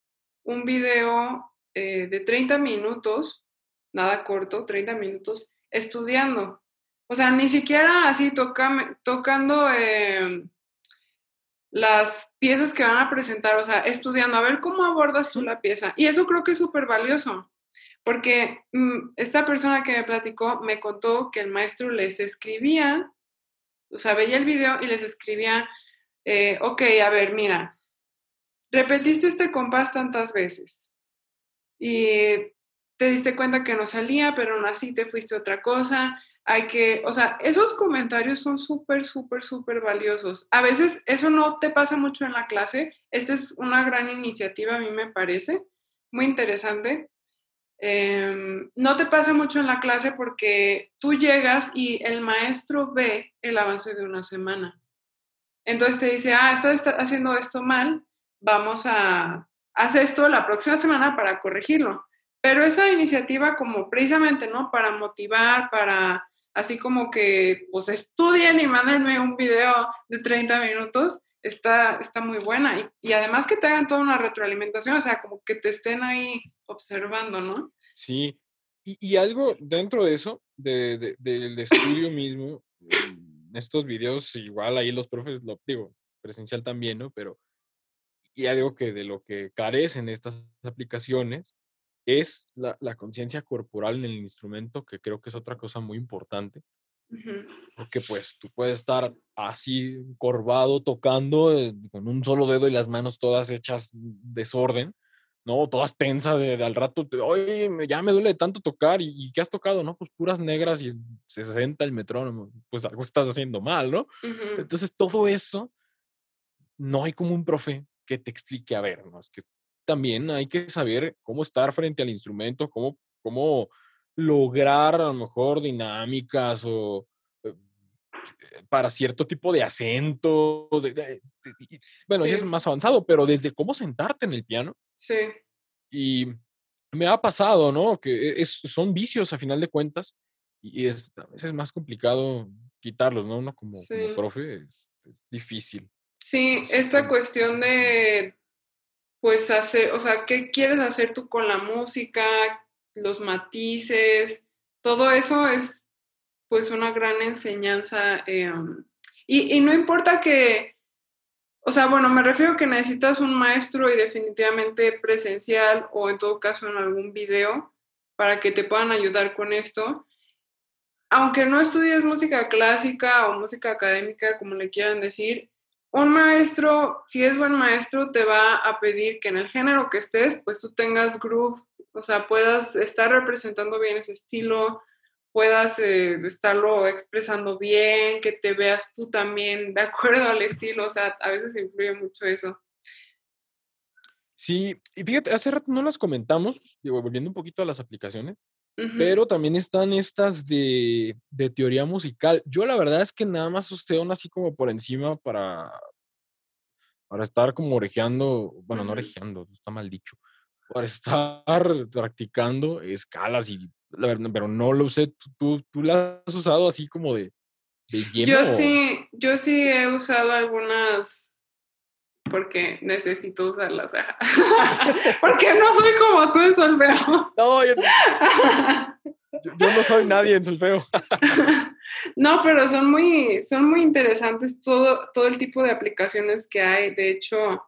un video eh, de 30 minutos, nada corto, 30 minutos, estudiando. O sea, ni siquiera así tocando em, las piezas que van a presentar, o sea, estudiando, a ver cómo abordas tú la pieza. Y eso creo que es súper valioso, porque mm, esta persona que me platicó me contó que el maestro les escribía, o sea, veía el video y les escribía, eh, ok, a ver, mira, repetiste este compás tantas veces y te diste cuenta que no salía, pero aún así te fuiste otra cosa. Hay que, o sea, esos comentarios son súper, súper, súper valiosos. A veces eso no te pasa mucho en la clase. Esta es una gran iniciativa, a mí me parece, muy interesante. Em, no te pasa mucho en la clase porque tú llegas y el maestro ve el avance de una semana. Entonces te dice, ah, estás haciendo esto mal, vamos a hacer esto la próxima semana para corregirlo. Pero esa iniciativa como precisamente, ¿no? Para motivar, para así como que pues estudien y mándenme un video de 30 minutos, está, está muy buena. Y, además que te hagan toda una retroalimentación, o sea, como que te estén ahí observando, ¿no? Sí. Y, algo dentro de eso, de, del estudio mismo, estos videos, igual ahí los profes, lo digo, presencial también, ¿no? Pero y algo que de lo que carecen estas aplicaciones es la, la conciencia corporal en el instrumento, que creo que es otra cosa muy importante. Porque pues tú puedes estar así corvado tocando eh, con un solo dedo y las manos todas hechas desorden, ¿no? Todas tensas, de, al rato, oye, ya me duele tanto tocar, ¿Y, qué has tocado? No, pues puras negras y 60 el metrónomo, pues algo estás haciendo mal, ¿no? Entonces todo eso, no hay como un profe que te explique, a ver, ¿no? Es que también hay que saber cómo estar frente al instrumento, cómo, cómo lograr a lo mejor dinámicas o eh, para cierto tipo de acentos. bueno, sí. es más avanzado, pero desde cómo sentarte en el piano. Sí. Y me ha pasado, ¿no? Que es, son vicios a final de cuentas y es, a veces es más complicado quitarlos, ¿no? Uno como, como profe es, es difícil. Sí, esta cuestión de, pues, hacer, o sea, ¿qué quieres hacer tú con la música? Los matices, todo eso es, pues, una gran enseñanza. Em, y, y no importa que, o sea, bueno, me refiero que necesitas un maestro y definitivamente presencial o en todo caso en algún video para que te puedan ayudar con esto. Aunque no estudies música clásica o música académica, como le quieran decir, un maestro, si es buen maestro, te va a pedir que en el género que estés, pues tú tengas groove, o sea, puedas estar representando bien ese estilo, puedas eh, estarlo expresando bien, que te veas tú también de acuerdo al estilo, o sea, a veces influye mucho eso. Sí, y fíjate, hace rato no las comentamos, digo, volviendo un poquito a las aplicaciones, pero también están estas de, de, teoría musical. Yo la verdad es que nada más usted una así como por encima para, para estar como orejeando, bueno, no orejeando, está mal dicho, para estar practicando escalas y la verdad, pero no lo usé. ¿Tú, tú, la has usado así como de, de lleno? Yo sí, yo sí he usado algunas porque necesito usarlas. porque no soy como tú en solfeo. No, yo, yo, no soy nadie en solfeo. no, pero son muy, son muy interesantes todo, todo el tipo de aplicaciones que hay. De hecho,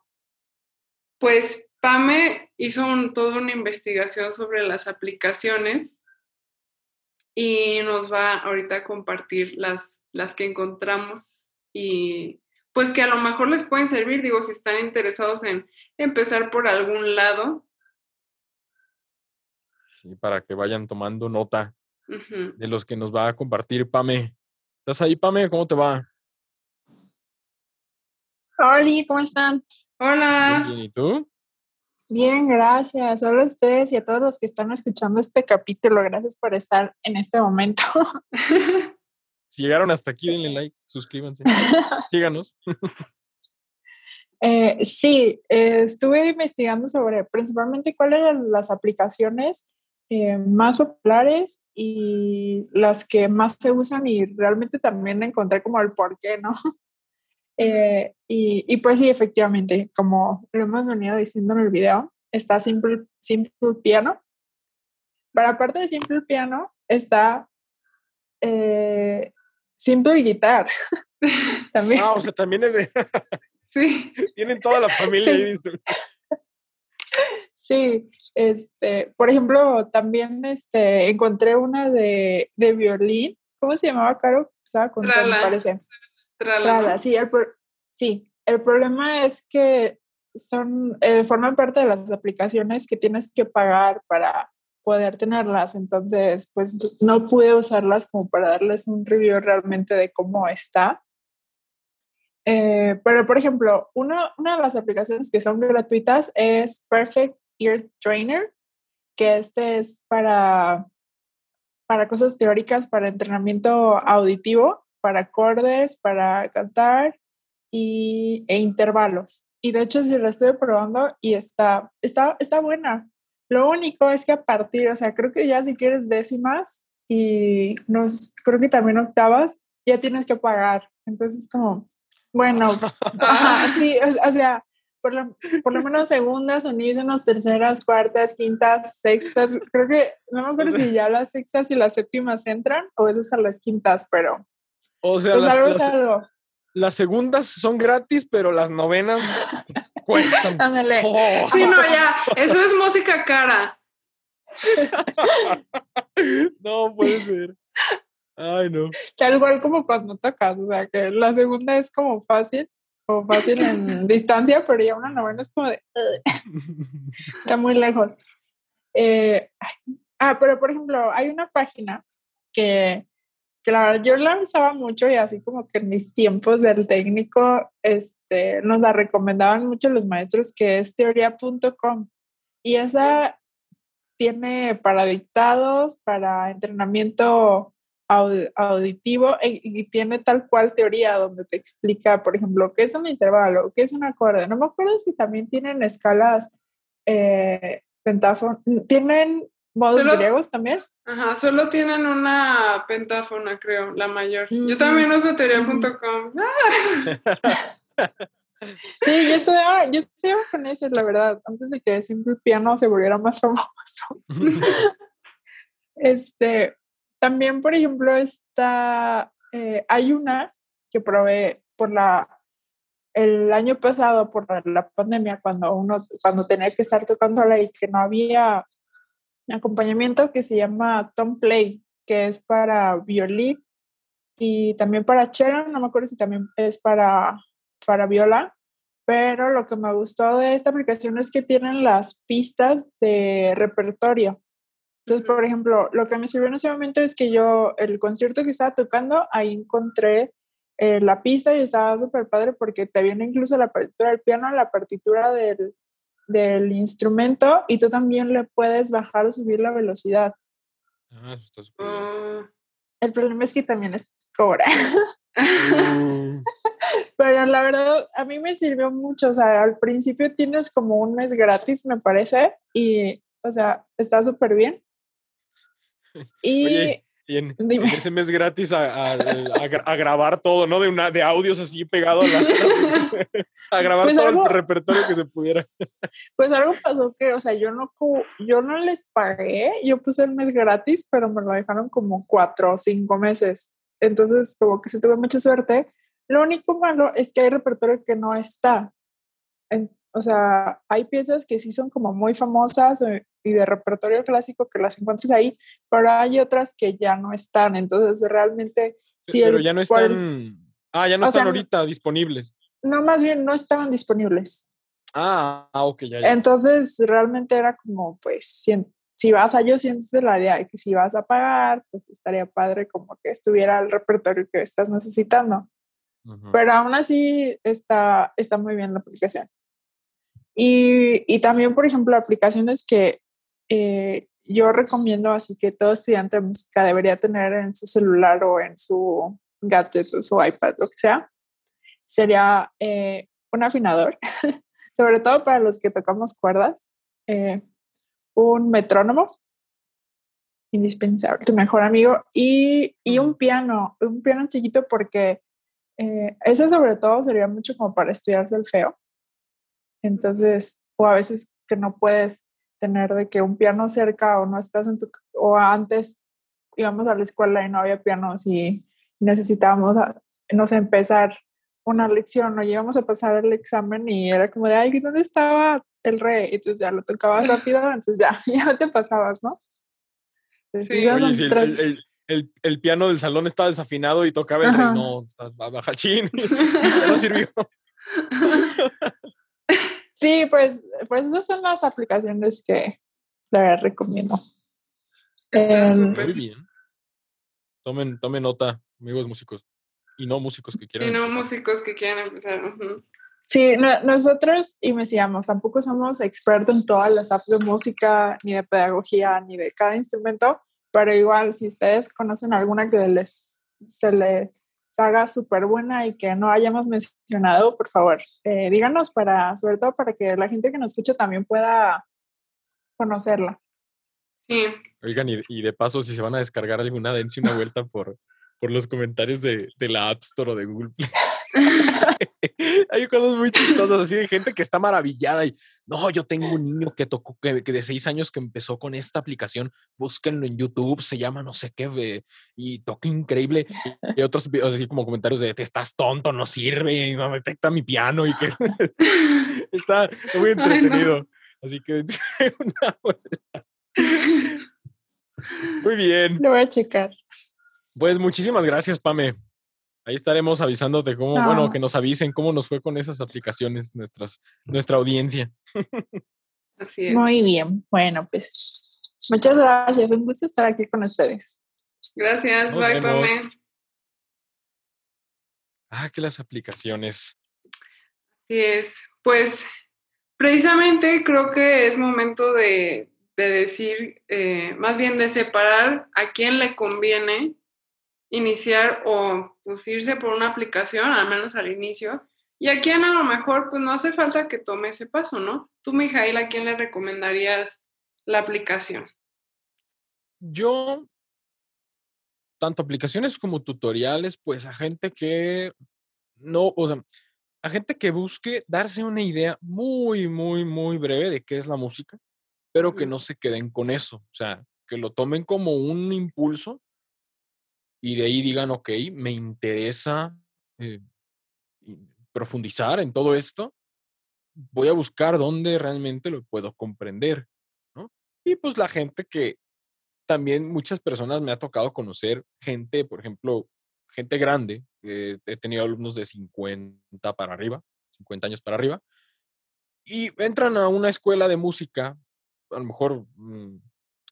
pues Pame hizo toda una investigación sobre las aplicaciones y nos va ahorita a compartir las, las que encontramos y pues que a lo mejor les pueden servir, digo, si están interesados en empezar por algún lado. Sí, para que vayan tomando nota de los que nos va a compartir Pame. ¿Estás ahí, Pame? ¿Cómo te va? Hola, ¿cómo están? Hola. Bien, ¿y tú? Bien, gracias. Hola a ustedes y a todos los que están escuchando este capítulo. Gracias por estar en este momento. Si llegaron hasta aquí, denle like, suscríbanse, síganos. Eh, sí, eh, estuve investigando sobre principalmente cuáles eran las aplicaciones eh, más populares y las que más se usan y realmente también encontré como el por qué, ¿no? Y, y, pues sí, efectivamente, como lo hemos venido diciendo en el video, está Simple, Simple Piano. Pero aparte de Simple Piano, está Simple Guitar. también. Ah, o sea, también es de... sí. Tienen toda la familia sí. ahí. Sí, este, por ejemplo, también este, encontré una de, de violín. ¿Cómo se llamaba, Caro? Estaba con me parece. Trala. sí, el, sí. El problema es que son, eh, forman parte de las aplicaciones que tienes que pagar para poder tenerlas. Entonces, pues no pude usarlas como para darles un review realmente de cómo está. Eh, pero, por ejemplo, una, una de las aplicaciones que son gratuitas es Perfect Ear Trainer, que este es para, para cosas teóricas, para entrenamiento auditivo, para acordes, para cantar y, e intervalos. Y de hecho, si lo estoy probando y está, está, está buena. Lo único es que a partir, o sea, creo que ya si quieres décimas y nos, creo que también octavas, ya tienes que pagar. Entonces, como, bueno, sí, o, sea, por lo, por lo menos segundas, unísonos, terceras, cuartas, quintas, sextas. Creo que, no me acuerdo si ya las sextas y las séptimas entran o es hasta las quintas, pero. O sea, pues las, algo las, es algo. las segundas son gratis, pero las novenas cuestan. Ándale. Oh. Sí, no, ya, eso es música cara. no puede ser. Ay, no. Tal igual como cuando tocas, o sea, que la segunda es como fácil, o fácil en distancia, pero ya una novena es como de. Está muy lejos. Eh, ah, pero por ejemplo, hay una página que, que la verdad yo la usaba mucho y así como que en mis tiempos del técnico este, nos la recomendaban mucho los maestros, que es teoría.com. Y esa tiene para dictados, para entrenamiento aud- auditivo e- y tiene tal cual teoría donde te explica, por ejemplo, qué es un intervalo, qué es un acorde. No me acuerdo si también tienen escalas eh, pentáfon- ¿Tienen modos griegos también? Ajá, solo tienen una pentáfona, creo, la mayor. Yo también uso teoría.com. Sí, yo estudiaba, yo estudiaba con eso, la verdad, antes de que Simple Piano se volviera más famoso. Este, también, por ejemplo, está, eh, hay una que probé por la, el año pasado, por la, la pandemia, cuando uno, cuando tenía que estar tocándola y que no había acompañamiento, que se llama Tom Play, que es para violín y también para cello, no me acuerdo si también es para, para viola, pero lo que me gustó de esta aplicación es que tienen las pistas de repertorio. Entonces, por ejemplo, lo que me sirvió en ese momento es que yo, el concierto que estaba tocando, ahí encontré eh, la pista y estaba súper padre porque te viene incluso la partitura del piano, la partitura del, del instrumento y tú también le puedes bajar o subir la velocidad. Ah, eso está súper bien. Oh, El problema es que también es cobra. Uh, Pero la verdad, a mí me sirvió mucho. O sea, al principio tienes como un mes gratis, me parece, y, o sea, está súper bien. Y Oye, y en, en Dime. ese mes gratis a, a- a gra- a grabar todo, ¿no? De una de audios así pegado a la a grabar Pues todo algo- el repertorio que se pudiera. pues algo pasó que, o sea, yo no, yo no les pagué, yo puse el mes gratis, pero me lo dejaron como cuatro o cinco meses. Entonces, como que sí tuve mucha suerte. Lo único malo es que hay repertorio que no está. En- o sea, hay piezas que sí son como muy famosas eh, y de repertorio clásico que las encuentras ahí, pero hay otras que ya no están. Entonces, realmente, si Pero el- ya no están. Ah, ya no están sea, ahorita disponibles. no, más bien no estaban disponibles. Ah, ah, ok, ya, ya. Entonces, realmente era como, pues, si, si vas a yo sientes la idea de que si vas a pagar, pues estaría padre como que estuviera el repertorio que estás necesitando. Pero aún así está, está muy bien la aplicación. Y, y también, por ejemplo, aplicaciones que eh, yo recomiendo, así que todo estudiante de música debería tener en su celular o en su gadget o su iPad, lo que sea, sería eh, un afinador, sobre todo para los que tocamos cuerdas, eh, un metrónomo, indispensable, tu mejor amigo, y, y un piano, un piano chiquito porque Eh, ese sobre todo sería mucho como para estudiarse el feo. Entonces, o a veces que no puedes tener de que un piano cerca o no estás en tu, o antes íbamos a la escuela y no había pianos y necesitábamos, no sé, empezar una lección o íbamos a pasar el examen y era como de, ay, ¿dónde estaba el re? Entonces ya lo tocabas rápido, entonces ya, ya te pasado, ¿no? sí. el, el, piano del salón estaba desafinado y tocaba el rey, no, estás bajachín, no sirvió. Sí, pues, pues esas son las aplicaciones que le recomiendo. Em, Muy bien. Tomen, tomen nota, amigos músicos. Y no músicos que quieran. Y no músicos que quieran empezar. Sí, nosotros investigamos, tampoco somos expertos en todas las apps de música, ni de pedagogía, ni de cada instrumento, pero igual si ustedes conocen alguna que les, se les haga súper buena y que no hayamos mencionado, por favor, eh, díganos para, sobre todo para que la gente que nos escucha también pueda conocerla. Sí. Oigan, y, de paso, si se van a descargar alguna, dense una vuelta por, por los comentarios de, de la App Store o de Google Play. Hay cosas muy chistosas así de gente que está maravillada y no, yo tengo un niño que tocó, que, de seis años que empezó con esta aplicación, búsquenlo en YouTube, se llama no sé qué, y toca increíble. Y otros así como comentarios de, te estás tonto, no sirve, no detecta mi piano y que está muy entretenido. Así que muy bien. Lo voy a checar. Pues muchísimas gracias, Pame. Ahí estaremos avisándote cómo, bueno, que nos avisen cómo nos fue con esas aplicaciones, nuestras, nuestra audiencia. Así es. Muy bien. Bueno, pues muchas gracias. Un gusto estar aquí con ustedes. Gracias. bye, Pame. Ah, que las aplicaciones. Así es. Pues precisamente creo que es momento de, decir, eh, más bien de separar a quién le conviene iniciar o pues irse por una aplicación, al menos al inicio, y a quien a lo mejor pues no hace falta que tome ese paso, ¿no? Tú, Mijail, ¿a quién le recomendarías la aplicación? Yo, tanto aplicaciones como tutoriales, pues a gente que no, o sea, a gente que busque darse una idea muy, muy, muy breve de qué es la música, pero que no se queden con eso, o sea, que lo tomen como un impulso y de ahí digan, ok, me interesa eh, profundizar en todo esto, voy a buscar dónde realmente lo puedo comprender, ¿no? Y pues la gente que también muchas personas me ha tocado conocer, gente, por ejemplo, gente grande, eh, he tenido alumnos de 50 para arriba, 50 años para arriba, y entran a una escuela de música, a lo mejor, mm,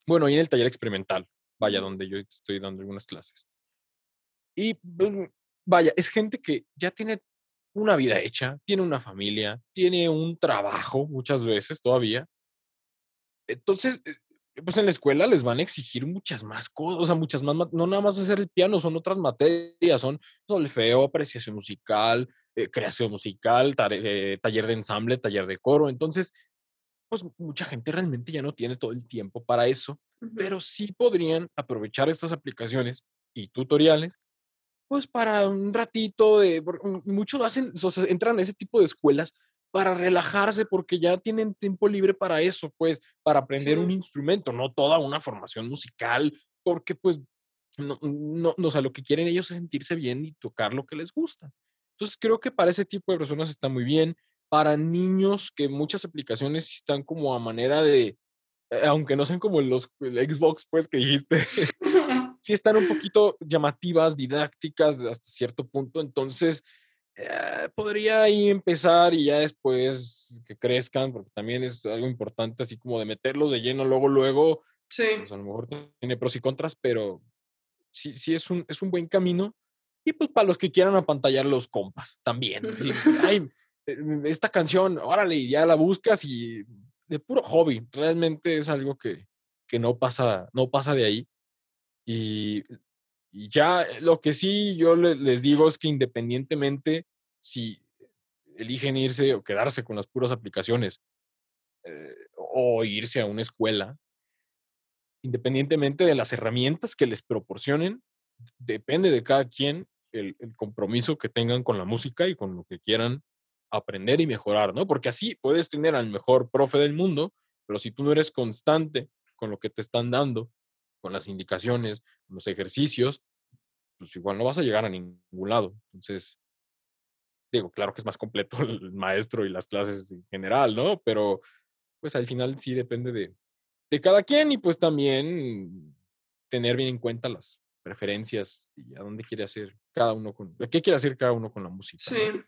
bueno, y en el taller experimental, vaya, donde yo estoy dando algunas clases. Y pues, vaya, es gente que ya tiene una vida hecha, tiene una familia, tiene un trabajo muchas veces todavía. Entonces, eh, pues en la escuela les van a exigir muchas más cosas, o sea, muchas más, no nada más hacer el piano, son otras materias, son solfeo, apreciación musical, eh, creación musical, eh, taller de ensamble, taller de coro. Entonces, pues mucha gente realmente ya no tiene todo el tiempo para eso, pero sí podrían aprovechar estas aplicaciones y tutoriales pues para un ratito de, muchos hacen, o sea, entran a ese tipo de escuelas para relajarse porque ya tienen tiempo libre para eso, pues, para aprender un instrumento, no toda una formación musical, porque pues, no, no, no, o sea, lo que quieren ellos es sentirse bien y tocar lo que les gusta. Entonces, creo que para ese tipo de personas está muy bien. Para niños, que muchas aplicaciones están como a manera de, eh, aunque no sean como los el Xbox, pues, que dijiste, sí están un poquito llamativas, didácticas hasta cierto punto, entonces eh, podría ahí empezar y ya después que crezcan, porque también es algo importante, así como de meterlos de lleno luego, luego, sí. pues a lo mejor tiene pros y contras, pero sí, sí es un, es un buen camino. Y pues para los que quieran apantallar los compas también. ay, eh, esta canción, órale, ya la buscas y de puro hobby, realmente es algo que, que no, pasa, no pasa de ahí. Y, ya eh, lo que sí yo les digo es que independientemente si eligen irse o quedarse con las puras aplicaciones eh, o irse a una escuela, independientemente de las herramientas que les proporcionen, depende de cada quien el, el, compromiso que tengan con la música y con lo que quieran aprender y mejorar, ¿no? Porque así puedes tener al mejor profe del mundo, pero si tú no eres constante con lo que te están dando, con las indicaciones, los ejercicios, pues igual no vas a llegar a ningún lado. Entonces, digo, claro que es más completo el maestro y las clases en general, ¿no? Pero pues al final sí depende de, de cada quien y pues también tener bien en cuenta las preferencias y a dónde quiere hacer cada uno con, qué quiere hacer cada uno con la música. Sí.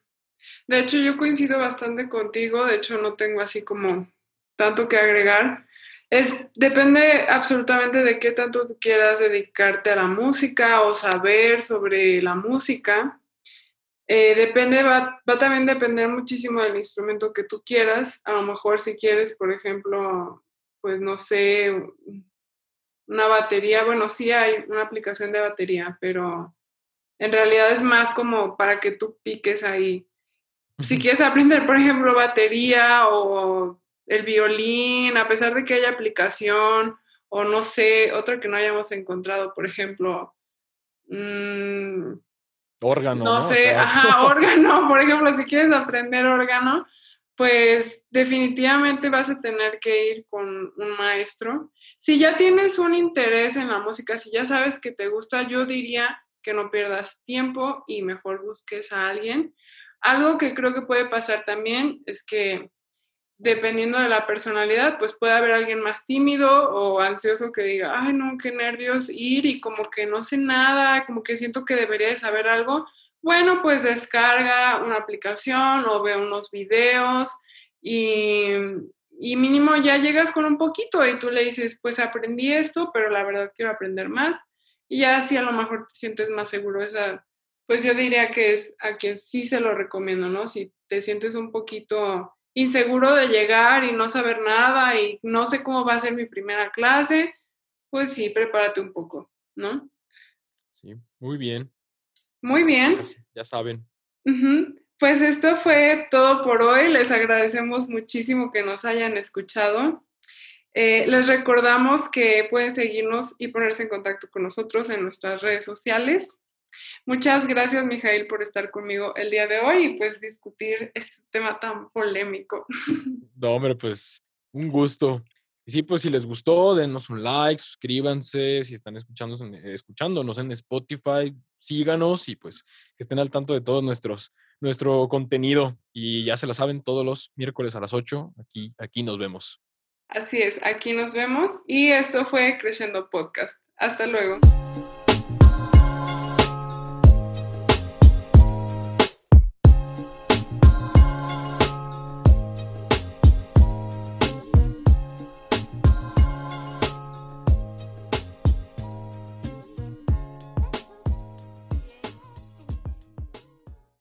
De hecho, yo coincido bastante contigo, de hecho no tengo así como tanto que agregar. Es, depende absolutamente de qué tanto tú quieras dedicarte a la música o saber sobre la música. Eh, depende, va, va también depender muchísimo del instrumento que tú quieras. A lo mejor si quieres, por ejemplo, pues no sé, una batería, bueno, sí hay una aplicación de batería, pero en realidad es más como para que tú piques ahí. Si quieres aprender, por ejemplo, batería o el violín, a pesar de que haya aplicación o no sé, otra que no hayamos encontrado, por ejemplo, mmm, órgano. No, sé, ajá, órgano, por ejemplo, si quieres aprender órgano, pues definitivamente vas a tener que ir con un maestro. Si ya tienes un interés en la música, si ya sabes que te gusta, yo diría que no pierdas tiempo y mejor busques a alguien. Algo que creo que puede pasar también es que dependiendo de la personalidad, pues puede haber alguien más tímido o ansioso que diga, ay, no, qué nervios ir y como que no sé nada, como que siento que debería de saber algo. Bueno, pues descarga una aplicación o ve unos videos y, y mínimo ya llegas con un poquito y tú le dices, pues aprendí esto, pero la verdad quiero aprender más. Y ya así a lo mejor te sientes más seguro. Pues yo diría que es a quien sí se lo recomiendo, ¿no? Si te sientes un poquito inseguro de llegar y no saber nada y no sé cómo va a ser mi primera clase, pues sí, prepárate un poco, ¿no? Sí, muy bien. Muy bien. Ya, saben. Pues esto fue todo por hoy. Les agradecemos muchísimo que nos hayan escuchado. Eh, les recordamos que pueden seguirnos y ponerse en contacto con nosotros en nuestras redes sociales. Muchas gracias, Mijail, por estar conmigo el día de hoy y pues discutir este tema tan polémico. No, hombre, pues un gusto. Y sí, pues si les gustó, denos un like, suscríbanse, si están escuchándonos, escuchándonos en Spotify, síganos y pues que estén al tanto de todo nuestros, nuestro contenido. Y ya se la saben, todos los miércoles a las 8, aquí, aquí nos vemos. Así es, aquí nos vemos y esto fue Creciendo Podcast. Hasta luego.